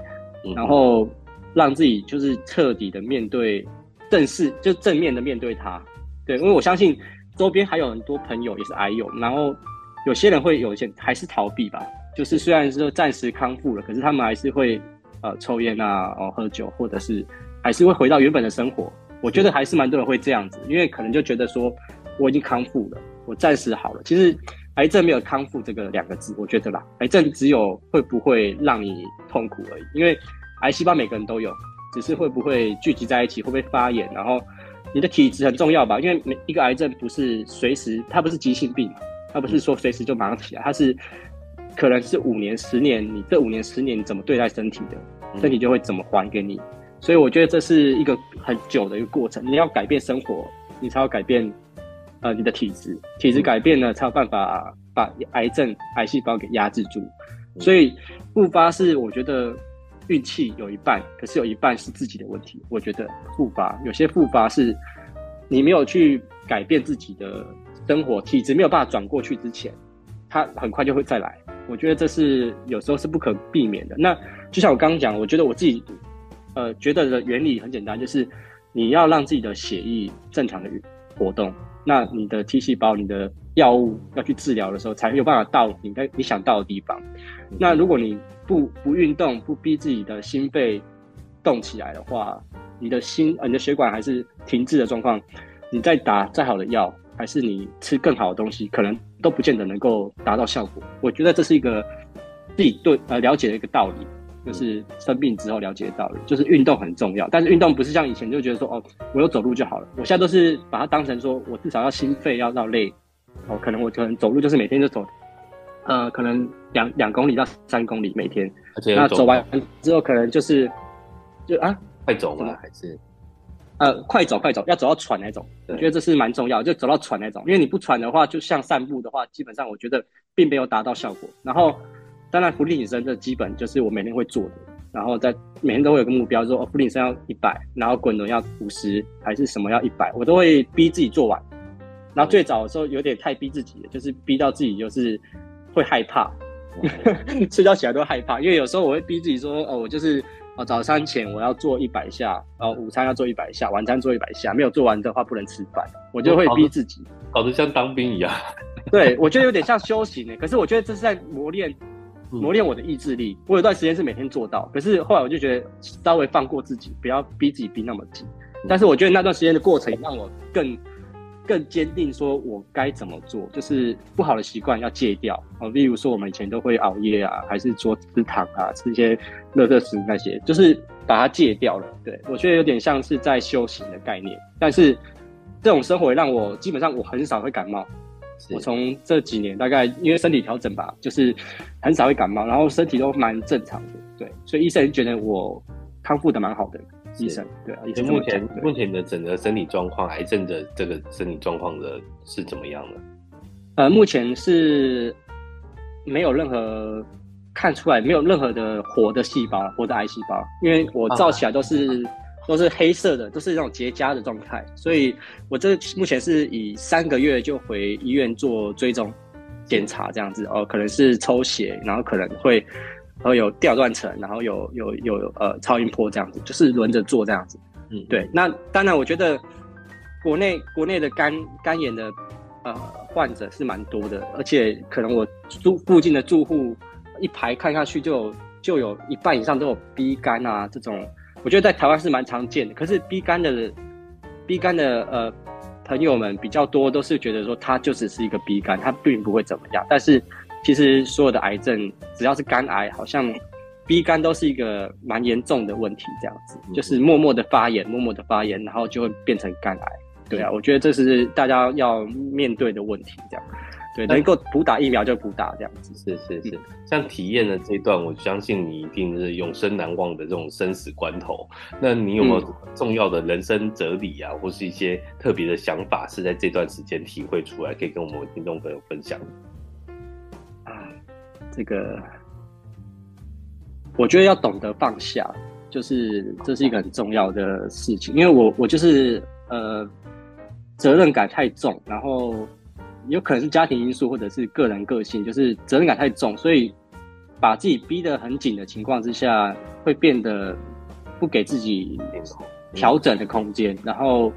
然后让自己就是彻底的面对，正视就正面的面对它。对，因为我相信周边还有很多朋友也是癌友，然后有些人会有一些还是逃避吧，就是虽然说暂时康复了，可是他们还是会。呃，抽烟啊，哦，喝酒，或者是还是会回到原本的生活。我觉得还是蛮多人会这样子，因为可能就觉得说我已经康复了，我暂时好了。其实癌症没有康复这个两个字，我觉得啦，癌症只有会不会让你痛苦而已。因为癌细胞每个人都有，只是会不会聚集在一起，会不会发炎。然后你的体质很重要吧？因为每一个癌症不是随时，它不是急性病，它不是说随时就马上起来，它是。可能是五年、十年，你这五年、十年你怎么对待身体的，身体就会怎么还给你。所以我觉得这是一个很久的一个过程。你要改变生活，你才要改变呃你的体质，体质改变了才有办法把癌症、癌细胞给压制住。所以复发是我觉得运气有一半，可是有一半是自己的问题。我觉得复发有些复发是你没有去改变自己的生活，体质没有办法转过去之前，它很快就会再来。我觉得这是有时候是不可避免的。那就像我刚刚讲，我觉得我自己，呃，觉得的原理很简单，就是你要让自己的血液正常的活动，那你的 T 细胞、你的药物要去治疗的时候，才有办法到你该你想到的地方。那如果你不不运动，不逼自己的心肺动起来的话，你的心，呃，你的血管还是停滞的状况，你再打再好的药，还是你吃更好的东西，可能。都不见得能够达到效果。我觉得这是一个自己对呃了解的一个道理，就是生病之后了解的道理，就是运动很重要。但是运动不是像以前就觉得说哦，我有走路就好了。我现在都是把它当成说我至少要心肺要到累哦，可能我可能走路就是每天就走，呃，可能两两公里到三公里每天。那走完之后可能就是就啊，快走吗？还是？呃，快走快走，要走到喘那种，我觉得这是蛮重要，就走到喘那种，因为你不喘的话，就像散步的话，基本上我觉得并没有达到效果。然后，当然伏地挺身这基本就是我每天会做的，然后在每天都会有个目标，说哦，伏地挺身要一百，然后滚轮要五十，还是什么要一百，我都会逼自己做完。然后最早的时候有点太逼自己了，就是逼到自己就是会害怕，睡觉起来都害怕，因为有时候我会逼自己说哦，我就是。哦，早餐前我要做一百下，然后午餐要做一百下，晚餐做一百下，没有做完的话不能吃饭，我就会逼自己，搞得像当兵一样。对，我觉得有点像修行诶，可是我觉得这是在磨练，磨练我的意志力。我有段时间是每天做到，可是后来我就觉得稍微放过自己，不要逼自己逼那么紧。但是我觉得那段时间的过程让我更。更坚定说，我该怎么做，就是不好的习惯要戒掉哦。例如说，我们以前都会熬夜啊，还是说吃糖啊，吃一些垃圾食那些，就是把它戒掉了。对，我觉得有点像是在修行的概念。但是这种生活让我基本上我很少会感冒。我从这几年大概因为身体调整吧，就是很少会感冒，然后身体都蛮正常的。对，所以医生觉得我康复的蛮好的。医生对啊，医生目前目前的整个身体状况，癌症的这个身体状况的是怎么样的？呃，目前是没有任何看出来，没有任何的活的细胞，活的癌细胞，因为我照起来都是、啊、都是黑色的，都是那种结痂的状态，所以我这目前是以三个月就回医院做追踪检查这样子哦，可能是抽血，然后可能会。然后有吊断层，然后有有有呃超音波这样子，就是轮着做这样子。嗯，对。那当然，我觉得国内国内的肝肝炎的呃患者是蛮多的，而且可能我住附近的住户一排看下去就有就有一半以上都有 B 肝啊这种，我觉得在台湾是蛮常见的。可是 B 肝的 B 肝的呃朋友们比较多，都是觉得说他就只是一个 B 肝，他并不会怎么样。但是其实所有的癌症，只要是肝癌，好像 B 肝都是一个蛮严重的问题，这样子就是默默的发炎，默默的发炎，然后就会变成肝癌。对啊，我觉得这是大家要面对的问题，这样。对，能够补打疫苗就补打这样子。是是是，像体验的这一段，我相信你一定是永生难忘的这种生死关头。那你有没有重要的人生哲理啊，或是一些特别的想法，是在这段时间体会出来，可以跟我们听众朋友分享？啊，这个我觉得要懂得放下，就是这是一个很重要的事情。因为我我就是呃责任感太重，然后。有可能是家庭因素，或者是个人个性，就是责任感太重，所以把自己逼得很紧的情况之下，会变得不给自己调整的空间，然后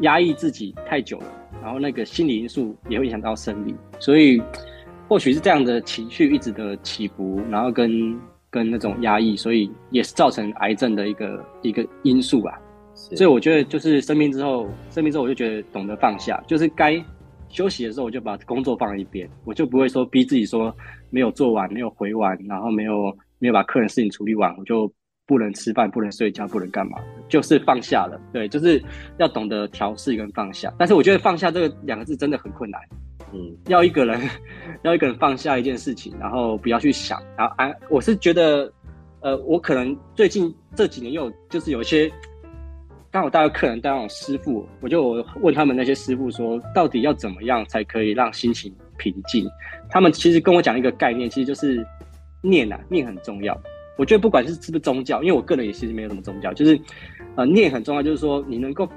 压抑自己太久了，然后那个心理因素也会影响到生理，所以或许是这样的情绪一直的起伏，然后跟跟那种压抑，所以也是造成癌症的一个一个因素吧。所以我觉得就是生病之后，生病之后我就觉得懂得放下，就是该。休息的时候，我就把工作放在一边，我就不会说逼自己说没有做完、没有回完，然后没有没有把客人事情处理完，我就不能吃饭、不能睡觉、不能干嘛，就是放下了。对，就是要懂得调试跟放下。但是我觉得放下这个两个字真的很困难。嗯，要一个人要一个人放下一件事情，然后不要去想，然后啊，我是觉得，呃，我可能最近这几年又就是有一些。当我带个客人，带那种师傅，我就问他们那些师傅说，到底要怎么样才可以让心情平静？他们其实跟我讲一个概念，其实就是念啊，念很重要。我觉得不管是是不是宗教，因为我个人也其实没有什么宗教，就是呃念很重要，就是说你能够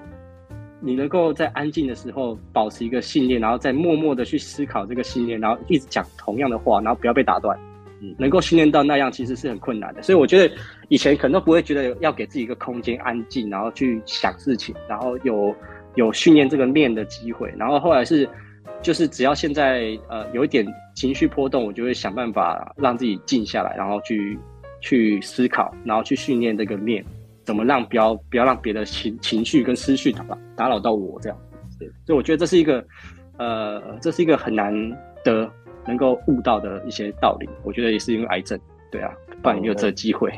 你能够在安静的时候保持一个信念，然后再默默的去思考这个信念，然后一直讲同样的话，然后不要被打断。能够训练到那样，其实是很困难的。所以我觉得以前可能都不会觉得要给自己一个空间安静，然后去想事情，然后有有训练这个念的机会。然后后来是，就是只要现在呃有一点情绪波动，我就会想办法让自己静下来，然后去去思考，然后去训练这个念，怎么让不要不要让别的情情绪跟思绪打打扰到我这样。所以我觉得这是一个呃，这是一个很难得。能够悟到的一些道理，我觉得也是因为癌症，对啊，不然也没有这个机会。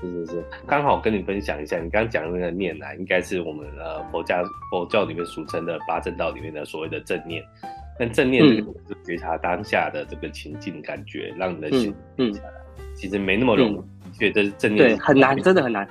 是是是，刚好跟你分享一下，你刚刚讲的那个念啊，应该是我们呃佛家佛教里面俗称的八正道里面的所谓的正念。但正念这个是觉察当下的这个情境感觉，嗯、让你的心定下来，其实没那么容易。觉得正念对很难，真的很难。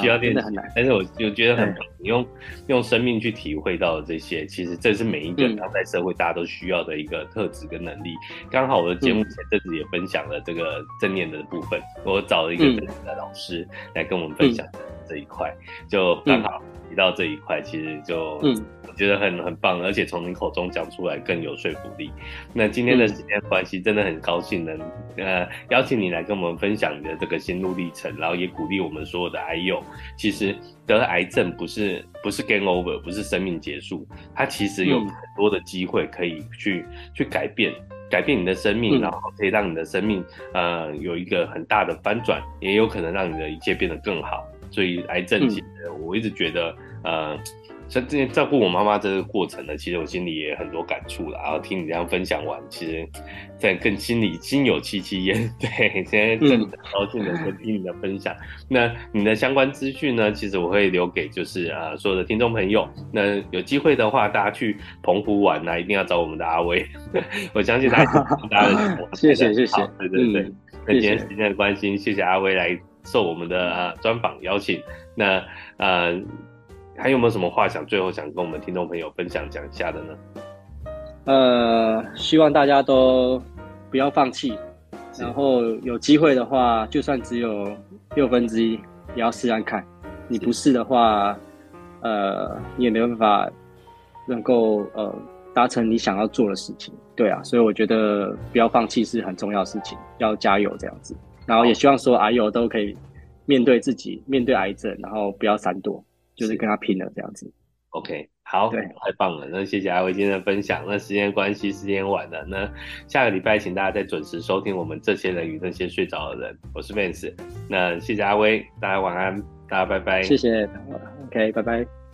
需要练习，啊、但是我就觉得很棒。你用用生命去体会到这些，其实这是每一个当代社会大家都需要的一个特质跟能力。刚、嗯、好我的节目前阵子也分享了这个正念的部分，嗯、我找了一个正念的老师来跟我们分享这一块，嗯、就刚好提到这一块，其实就。嗯我觉得很很棒，而且从你口中讲出来更有说服力。那今天的时间关系，真的很高兴能呃邀请你来跟我们分享你的这个心路历程，然后也鼓励我们所有的癌友。其实得癌症不是不是 game over，不是生命结束，它其实有很多的机会可以去、嗯、去改变改变你的生命，然后可以让你的生命呃有一个很大的翻转，也有可能让你的一切变得更好。所以癌症其实我一直觉得呃。像之前照顾我妈妈这个过程呢，其实我心里也很多感触了。然后听你这样分享完，其实在更心里心有戚戚焉。对，现在真的很高兴能够听你的分享。嗯、那你的相关资讯呢，其实我会留给就是呃所有的听众朋友。那有机会的话，大家去澎湖玩呢，一定要找我们的阿威。我相信大家大家的谢谢谢谢，对对对。那、嗯、今天时间的关系，谢谢阿威来受我们的呃专访邀请。那呃。还有没有什么话想最后想跟我们听众朋友分享讲一下的呢？呃，希望大家都不要放弃，然后有机会的话，就算只有六分之一，也要试试看。你不试的话，呃，你也没办法能够呃达成你想要做的事情。对啊，所以我觉得不要放弃是很重要的事情，要加油这样子。然后也希望说癌友都可以面对自己，面对癌症，然后不要闪躲。就是跟他拼了这样子。OK，好，对，太棒了。那谢谢阿威今天的分享。那时间关系，时间晚了，那下个礼拜请大家再准时收听我们这些人与那些睡着的人。我是 Vance，那谢谢阿威，大家晚安，大家拜拜。谢谢，OK，拜拜。